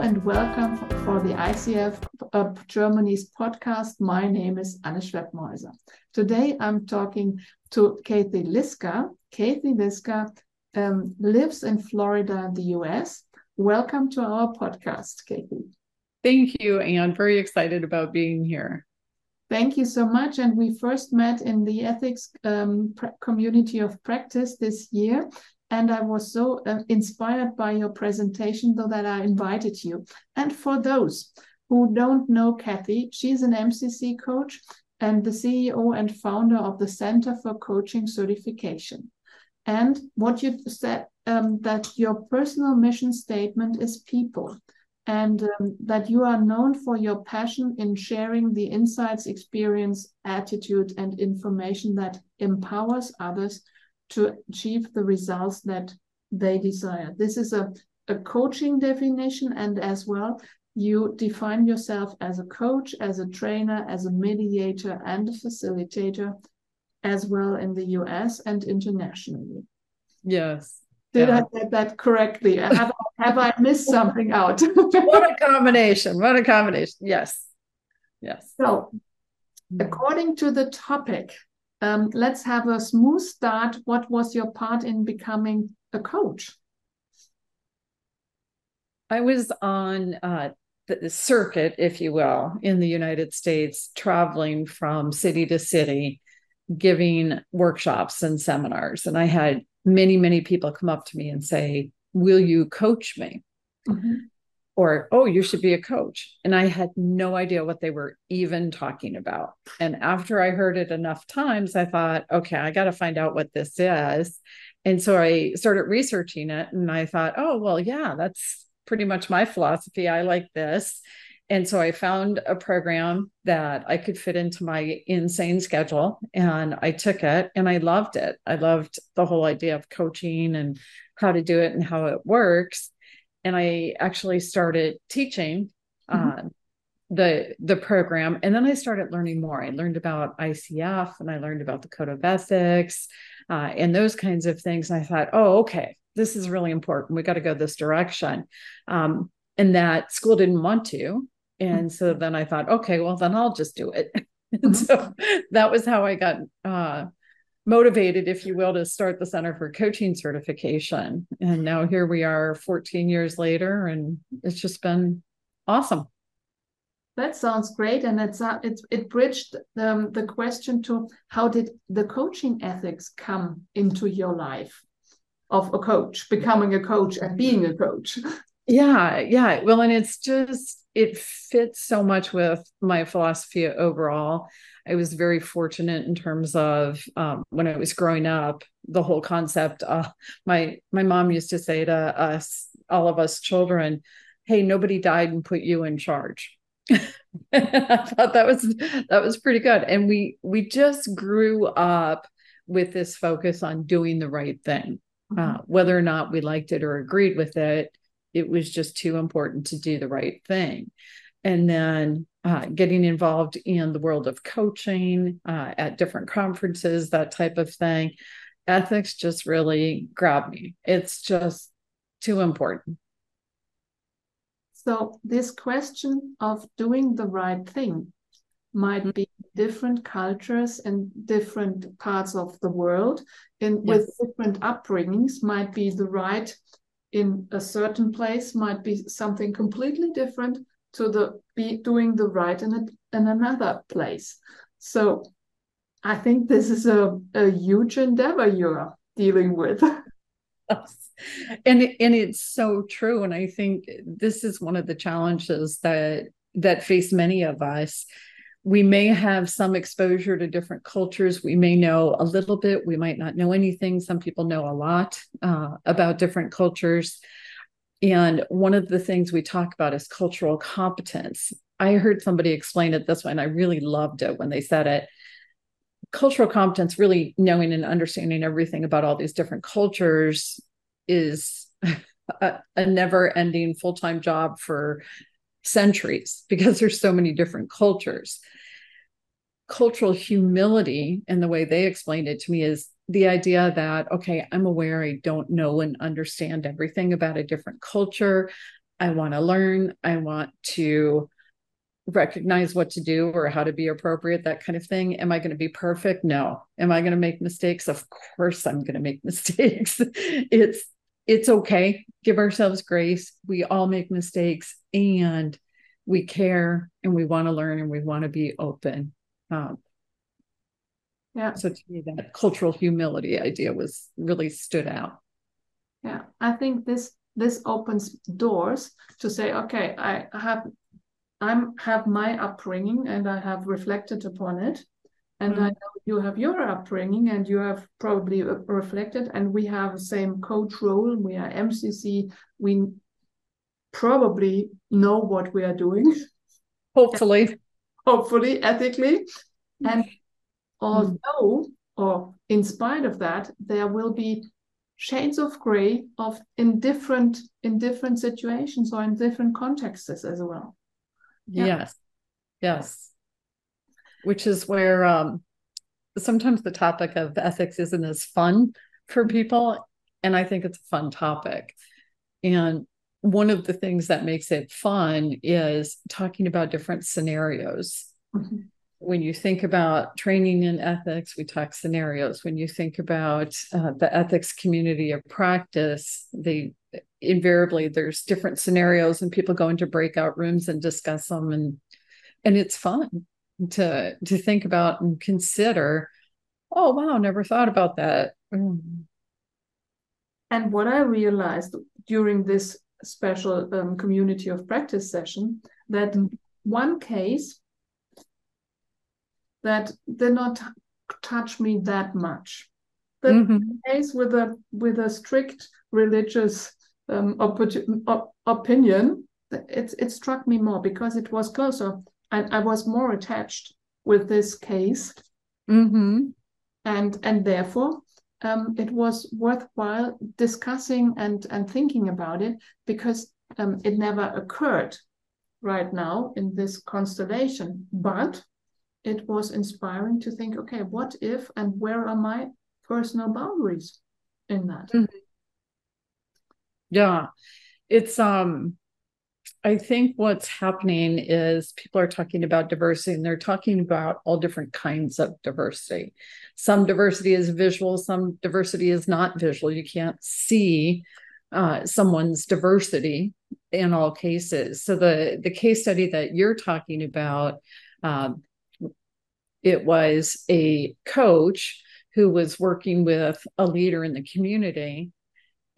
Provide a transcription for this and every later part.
and welcome for the ICF uh, Germany's podcast. My name is Anne Schwebmäuser. Today I'm talking to Cathy Liska. Cathy Liska um, lives in Florida, the US. Welcome to our podcast, Cathy. Thank you, Anne. Very excited about being here. Thank you so much. And we first met in the ethics um, community of practice this year. And I was so uh, inspired by your presentation, though, that I invited you. And for those who don't know Cathy, she's an MCC coach and the CEO and founder of the Center for Coaching Certification. And what you said, um, that your personal mission statement is people and um, that you are known for your passion in sharing the insights, experience, attitude, and information that empowers others to achieve the results that they desire. This is a, a coaching definition, and as well, you define yourself as a coach, as a trainer, as a mediator, and a facilitator, as well in the US and internationally. Yes. Did yeah. I get that correctly? Have, have I missed something out? what a combination. What a combination. Yes. Yes. So, according to the topic, um, let's have a smooth start. What was your part in becoming a coach? I was on uh, the circuit, if you will, in the United States, traveling from city to city, giving workshops and seminars. And I had many, many people come up to me and say, Will you coach me? Mm-hmm. Or, oh, you should be a coach. And I had no idea what they were even talking about. And after I heard it enough times, I thought, okay, I got to find out what this is. And so I started researching it and I thought, oh, well, yeah, that's pretty much my philosophy. I like this. And so I found a program that I could fit into my insane schedule and I took it and I loved it. I loved the whole idea of coaching and how to do it and how it works. And I actually started teaching mm-hmm. uh, the the program and then I started learning more. I learned about ICF and I learned about the code of ethics uh, and those kinds of things. And I thought, oh, okay, this is really important. We got to go this direction. Um, and that school didn't want to and so then I thought, okay, well, then I'll just do it. and so that was how I got uh, motivated, if you will, to start the Center for Coaching Certification. And now here we are 14 years later, and it's just been awesome. That sounds great, and it's uh, it's it bridged the the question to how did the coaching ethics come into your life of a coach, becoming a coach and being a coach. Yeah, yeah. Well, and it's just, it fits so much with my philosophy overall. I was very fortunate in terms of um, when I was growing up, the whole concept. Uh, my my mom used to say to us, all of us children, "Hey, nobody died and put you in charge." I thought that was that was pretty good, and we we just grew up with this focus on doing the right thing, uh, mm-hmm. whether or not we liked it or agreed with it it was just too important to do the right thing. And then uh, getting involved in the world of coaching uh, at different conferences, that type of thing. Ethics just really grabbed me. It's just too important. So, this question of doing the right thing might be different cultures and different parts of the world, and yes. with different upbringings, might be the right in a certain place might be something completely different to the be doing the right in, a, in another place. So I think this is a, a huge endeavor you're dealing with. and and it's so true and i think this is one of the challenges that that face many of us we may have some exposure to different cultures. We may know a little bit. We might not know anything. Some people know a lot uh, about different cultures. And one of the things we talk about is cultural competence. I heard somebody explain it this way, and I really loved it when they said it. Cultural competence, really knowing and understanding everything about all these different cultures, is a, a never ending full time job for centuries because there's so many different cultures. Cultural humility, and the way they explained it to me, is the idea that, okay, I'm aware I don't know and understand everything about a different culture. I want to learn. I want to recognize what to do or how to be appropriate, that kind of thing. Am I going to be perfect? No. Am I going to make mistakes? Of course I'm going to make mistakes. it's it's okay. Give ourselves grace. We all make mistakes and we care and we want to learn and we want to be open. Um, yeah. So to me, that cultural humility idea was really stood out. Yeah, I think this this opens doors to say, okay, I have I'm have my upbringing and I have reflected upon it. And mm-hmm. I know you have your upbringing and you have probably reflected, and we have the same coach role. We are MCC. We probably know what we are doing. Hopefully. Hopefully, ethically. And. although, or in spite of that, there will be shades of gray of in different in different situations or in different contexts as well. Yeah. Yes. Yes. Which is where um, sometimes the topic of ethics isn't as fun for people. And I think it's a fun topic. And one of the things that makes it fun is talking about different scenarios. Mm-hmm. When you think about training in ethics, we talk scenarios. When you think about uh, the ethics community of practice, they invariably there's different scenarios and people go into breakout rooms and discuss them and and it's fun to to think about and consider oh wow never thought about that mm. and what i realized during this special um, community of practice session that mm. one case that did not touch me that much the mm-hmm. case with a with a strict religious um, op- opinion, it, it struck me more because it was closer. I, I was more attached with this case. Mm-hmm. And, and therefore, um, it was worthwhile discussing and, and thinking about it because um, it never occurred right now in this constellation. But it was inspiring to think okay, what if and where are my personal boundaries in that? Mm-hmm. Yeah. It's um I think what's happening is people are talking about diversity and they're talking about all different kinds of diversity. Some diversity is visual, some diversity is not visual. You can't see uh, someone's diversity in all cases. So the the case study that you're talking about, um, it was a coach who was working with a leader in the community,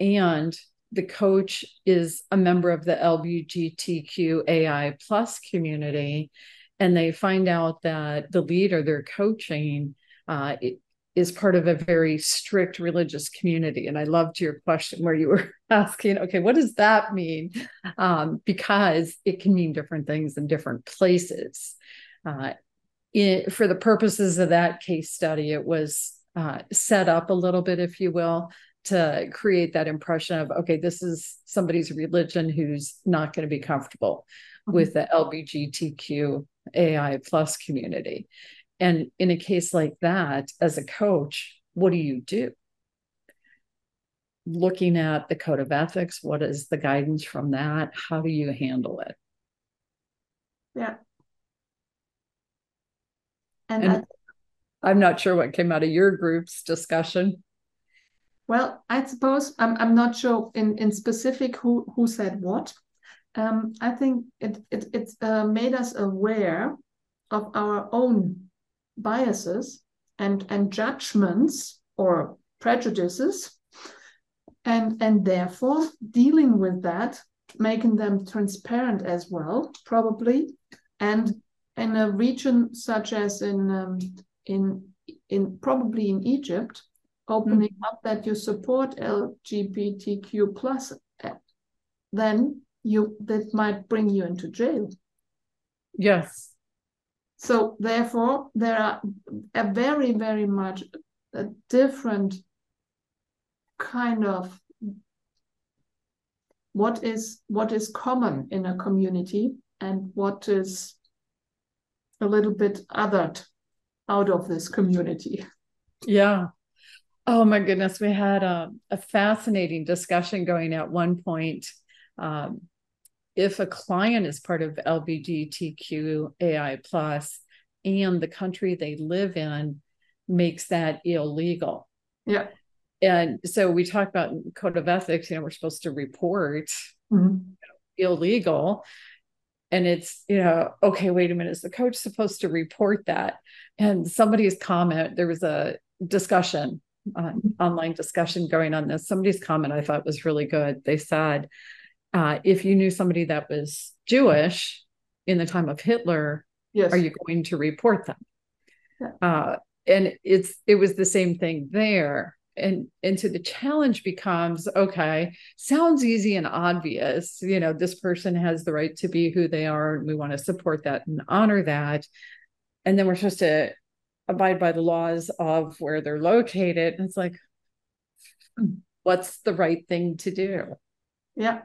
and the coach is a member of the LGBTQAI plus community, and they find out that the leader they're coaching uh, is part of a very strict religious community. And I loved your question where you were asking, okay, what does that mean? Um, because it can mean different things in different places. Uh, it, for the purposes of that case study, it was uh, set up a little bit, if you will, to create that impression of okay this is somebody's religion who's not going to be comfortable mm-hmm. with the lgbtq ai plus community. And in a case like that as a coach what do you do? Looking at the code of ethics what is the guidance from that? How do you handle it? Yeah and, and i'm not sure what came out of your group's discussion well, I suppose I'm, I'm not sure in, in specific who, who said what. Um, I think it, it, it uh, made us aware of our own biases and, and judgments or prejudices. And, and therefore, dealing with that, making them transparent as well, probably. And in a region such as in, um, in, in probably in Egypt, opening mm-hmm. up that you support LGBTQ plus, then you that might bring you into jail. Yes. So therefore, there are a very, very much a different kind of what is what is common in a community and what is a little bit othered out of this community. Yeah, Oh my goodness, we had a, a fascinating discussion going at one point um, if a client is part of LGBTQAI plus and the country they live in makes that illegal. Yeah. And so we talk about code of ethics, you know, we're supposed to report Mhm. illegal. And it's, you know, okay, wait a minute, is the coach supposed to report that? And somebody's comment, there was a discussion, uh, online discussion going on this. Somebody's comment I thought was really good. They said, uh, if you knew somebody that was Jewish in the time of Hitler, Yes. are you going to report them? Yeah. Uh, and it's it was the same thing there. And and so the challenge becomes okay, sounds easy and obvious. You know, this person has the right to be who they are, and we want to support that and honor that. And then we're supposed to abide by the laws of where they're located. And it's like, hmm, what's the right thing to do? Yeah.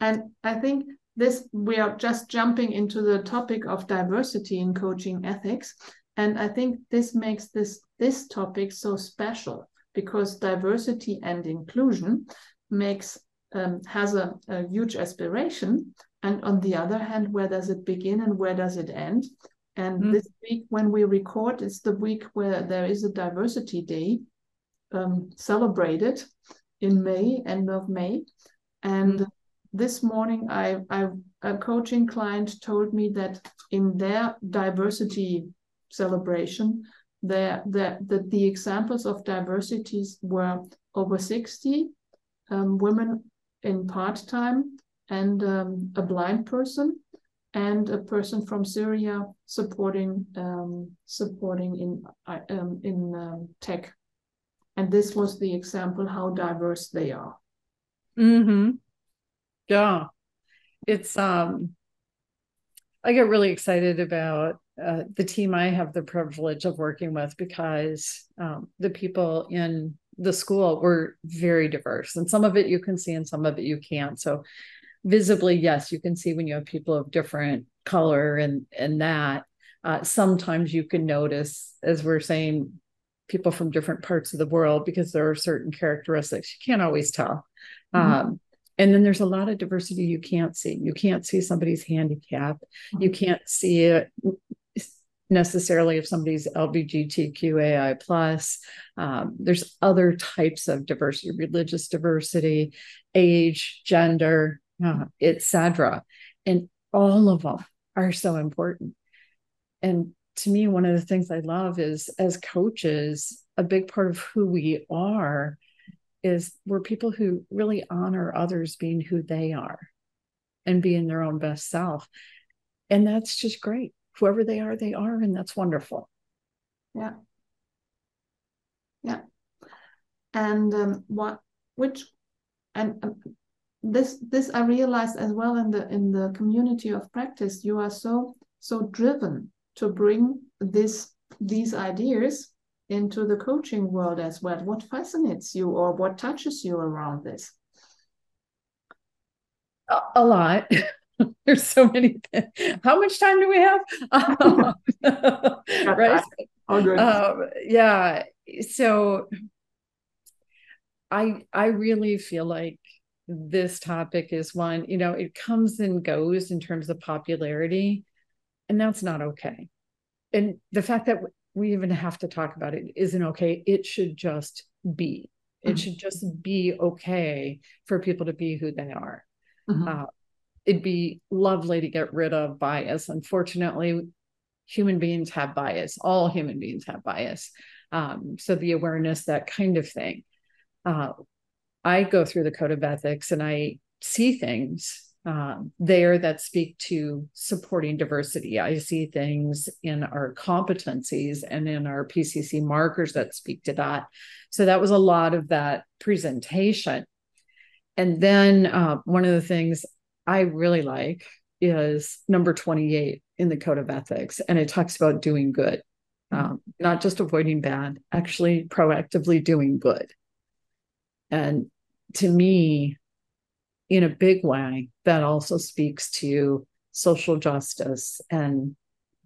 And I think this, we are just jumping into the topic of diversity in coaching ethics. And I think this makes this, this topic so special because diversity and inclusion makes, um, has a, a huge aspiration. And on the other hand, where does it begin and where does it end? And Mm. this week, when we record, it's the week where there is a diversity day um, celebrated in May, end of May. And this morning, I, I a coaching client told me that in their diversity celebration, there that the, the examples of diversities were over 60 um, women in part-time and um, a blind person and a person from Syria supporting um, supporting in um, in um, tech. And this was the example how diverse they are. Mm-hmm. Yeah. It's um I get really excited about uh, the team I have the privilege of working with because um, the people in the school were very diverse, and some of it you can see, and some of it you can't. So, visibly, yes, you can see when you have people of different color and and that. Uh, sometimes you can notice, as we're saying, people from different parts of the world because there are certain characteristics you can't always tell. Mhm. Um, and then there's a lot of diversity you can't see. You can't see somebody's handicap. You can't see it necessarily if somebody's LGBTQAI plus. Um, there's other types of diversity, religious diversity, age, gender, uh, etc. And all of them are so important. And to me, one of the things I love is as coaches, a big part of who we are is we're people who really honor others being who they are and being their own best self. And that's just great. Whoever they are, they are, and that's wonderful. Yeah. Yeah. And um, what which and um, this this I realized as well in the in the community of practice, you are so so driven to bring this these ideas into the coaching world as well. What fascinates you or what touches you around this? A, a lot. There's so many. Things. How much time do we have? right. Oh, good. Um, yeah. So I I really feel like this topic is one, you know, it comes and goes in terms of popularity, and that's not okay. And the fact that we even have to talk about it isn't okay. It should just be. It Mhm. should just be okay for people to be who they are. Mhm. Uh, it'd be lovely to get rid of bias. Unfortunately, human beings have bias. All human beings have bias. Um, so the awareness, that kind of thing. Uh, I go through the code of ethics and I see things um, there that speak to supporting diversity. I see things in our competencies and in our PCC markers that speak to that. So that was a lot of that presentation. And then uh, one of the things I really like is number 28 in the code of ethics, and it talks about doing good, um, not just avoiding bad, actually proactively doing good. And to me, in a big way, that also speaks to social justice and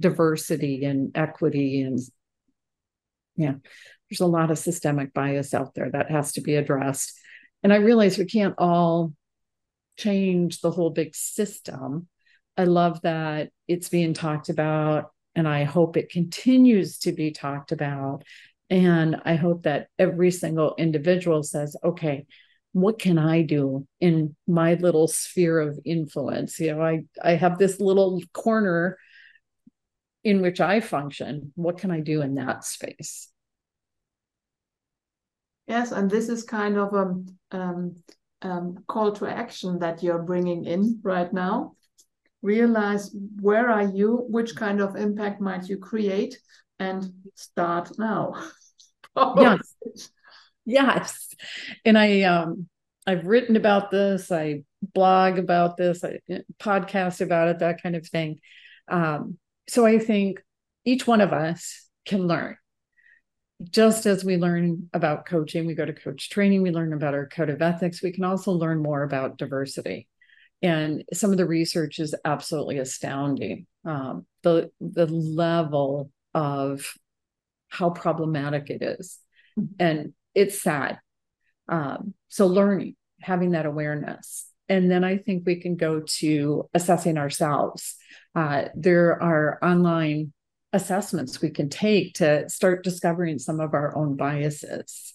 diversity and equity. And yeah, there's a lot of systemic bias out there that has to be addressed. And I realize we can't all change the whole big system. I love that it's being talked about, and I hope it continues to be talked about. And I hope that every single individual says, okay, what can I do in my little sphere of influence? You know, I, I have this little corner in which I function. What can I do in that space? Yes, and this is kind of a um, um, call to action that you're bringing in right now. Realize where are you, which kind of impact might you create, and start now. yes, yes, and I um I've written about this. I blog about this. I eh, podcast about it. That kind of thing. Um, so I think each one of us can learn just as we learn about coaching, we go to coach training, we learn about our code of ethics, we can also learn more about diversity. And some of the research is absolutely astounding. Um, the the level of how problematic it is. Mm-hmm. And it's sad. Um, so learning, having that awareness. And then I think we can go to assessing ourselves. Uh, there are online assessments we can take to start discovering some of our own biases.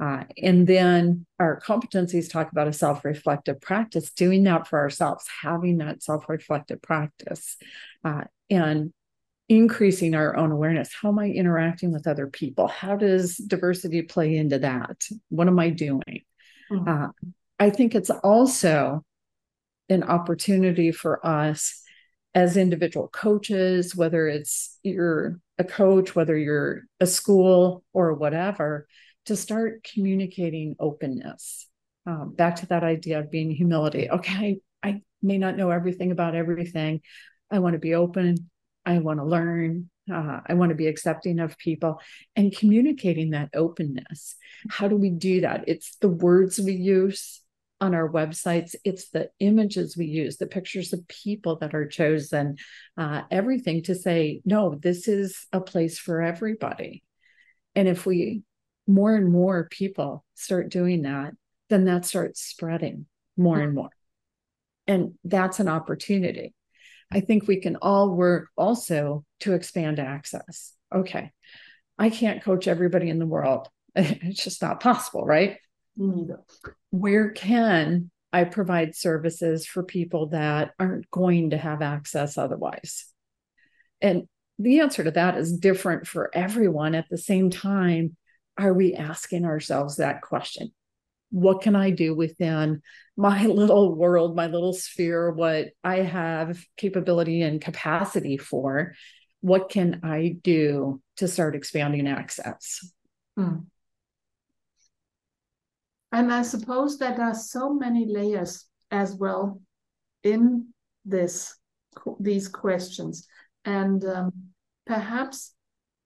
Uh, and then our competencies talk about a self reflective practice, doing that for ourselves, having that self reflective practice, uh, and increasing our own awareness. How am I interacting with other people? How does diversity play into that? What am I doing? Mm-hmm. Uh, I think it's also an opportunity for us as individual coaches, whether it's you're a coach, whether you're a school or whatever, to start communicating openness. Um, back to that idea of being humility. Okay, I may not know everything about everything. I want to be open. I want to learn. Uh, I want to be accepting of people and communicating that openness. How do we do that? It's the words we use, on our websites. It's the images we use, the pictures of people that are chosen, uh, everything to say, no, this is a place for everybody. And if we more and more people start doing that, then that starts spreading more and more. And that's an opportunity. I think we can all work also to expand access. Okay. I can't coach everybody in the world. It's just not possible, right? Where can I provide services for people that aren't going to have access otherwise? And the answer to that is different for everyone. At the same time, are we asking ourselves that question? What can I do within my little world, my little sphere, what I have capability and capacity for? What can I do to start expanding access? Hmm. And I suppose that there are so many layers as well in this these questions, and um, perhaps,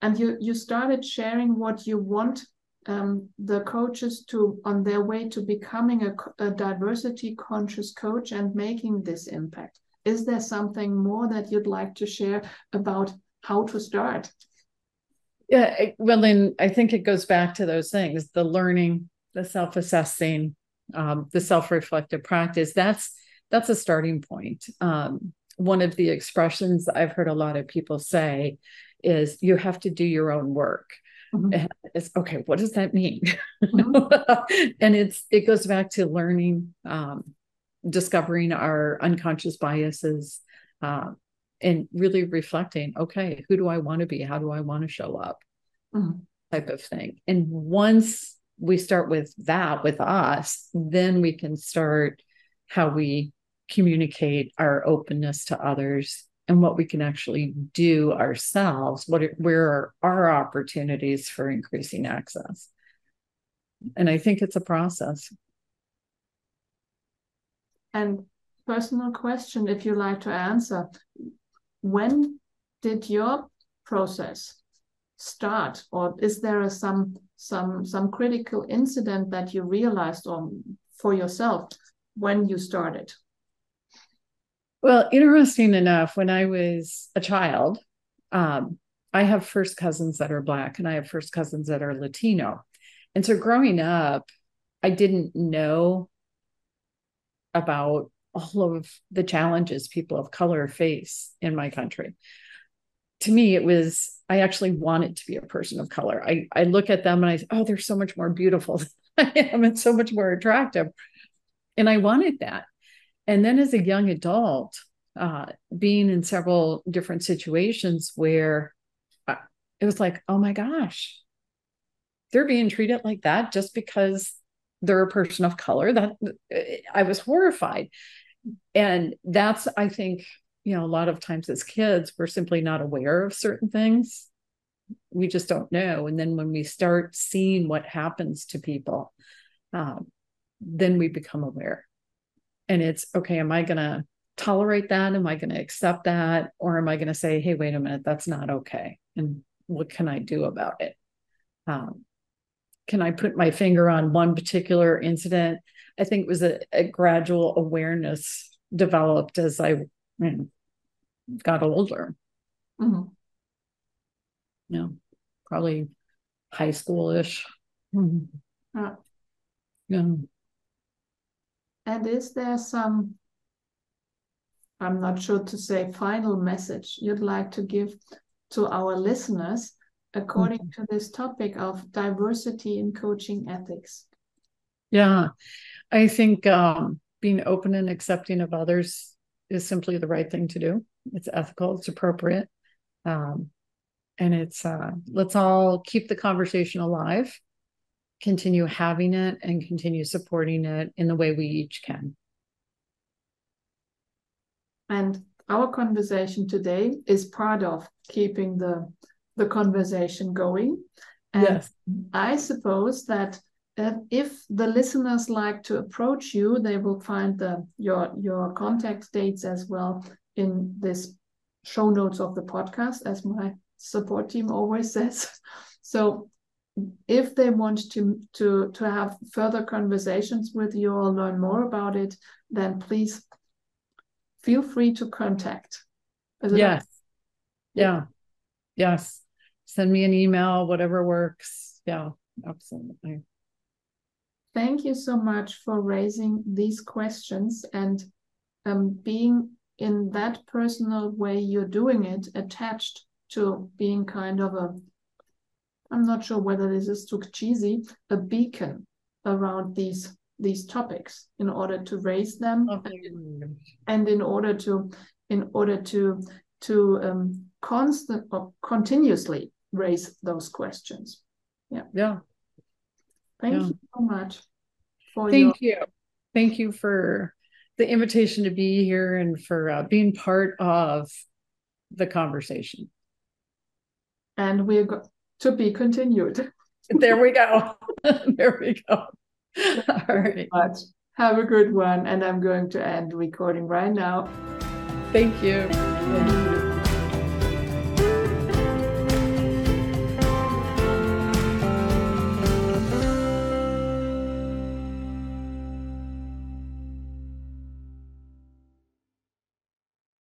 and you you started sharing what you want um, the coaches to on their way to becoming a, a diversity conscious coach and making this impact. Is there something more that you'd like to share about how to start? Yeah, well, then I think it goes back to those things the learning, the self-assessing, um, the self-reflective practice, that's that's a starting point. Um, one of the expressions I've heard a lot of people say is you have to do your own work. Mm-hmm. It's okay, what does that mean? Mm-hmm. and it's it goes back to learning, um, discovering our unconscious biases, uh, and really reflecting, okay, who do I want to be? How do I want to show up? Mm-hmm. Type of thing. And once we start with that with us, then we can start how we communicate our openness to others and what we can actually do ourselves. What where are our opportunities for increasing access? And i think it's a process. And personal question if you like to answer when did your process start? Or is there a, some some some critical incident that you realized on for yourself when you started well interesting enough when i was a child um, i have first cousins that are black and i have first cousins that are latino and so growing up i didn't know about all of the challenges people of color face in my country. To me, it was, I actually wanted to be a person of color. I, I look at them and I, oh, they're so much more beautiful than I am and so much more attractive. And I wanted that. And then as a young adult, uh, being in several different situations where uh, it was like, oh my gosh, they're being treated like that just because they're a person of color. That I was horrified. And that's, I think, you know, a lot of times as kids, we're simply not aware of certain things. We just don't know. And then when we start seeing what happens to people, um, then we become aware. And it's okay, am I going to tolerate that? Am I going to accept that? Or am I going to say, hey, wait a minute, that's not okay? And what can I do about it? Um, can I put my finger on one particular incident? I think it was a, a gradual awareness developed as I you know, got older. Mm-hmm. Yeah, probably high schoolish. Mm-hmm. Uh, yeah. And is there some, I'm not sure to say, final message you'd like to give to our listeners according mm-hmm. to this topic of diversity in coaching ethics? Yeah, I think um, being open and accepting of others is simply the right thing to do. It's ethical, it's appropriate. Um, and it's uh, let's all keep the conversation alive, continue having it, and continue supporting it in the way we each can. And our conversation today is part of keeping the the conversation going. And yes. I suppose that uh, if the listeners like to approach you, they will find the your your contact dates as well in this show notes of the podcast, as my support team always says. So if they want to to to have further conversations with you or learn more about it, then please feel free to contact. Yes. Yeah. Yes send me an email, whatever works. Yeah, absolutely. Thank you so much for raising these questions and um, being in that personal way you're doing it, attached to being kind of a, I'm not sure whether this is too cheesy, a beacon around these these topics in order to raise them oh, and, and, in order to in order to to um, constant or continuously raise those questions. Yeah. Yeah. Thank yeah. you so much. For Thank your... you. Thank you for the invitation to be here and for uh, being part of the conversation. And we're go- to be continued. there we go. there we go. All right. Have a good one. And I'm going to end recording right now. Thank you. Thank you.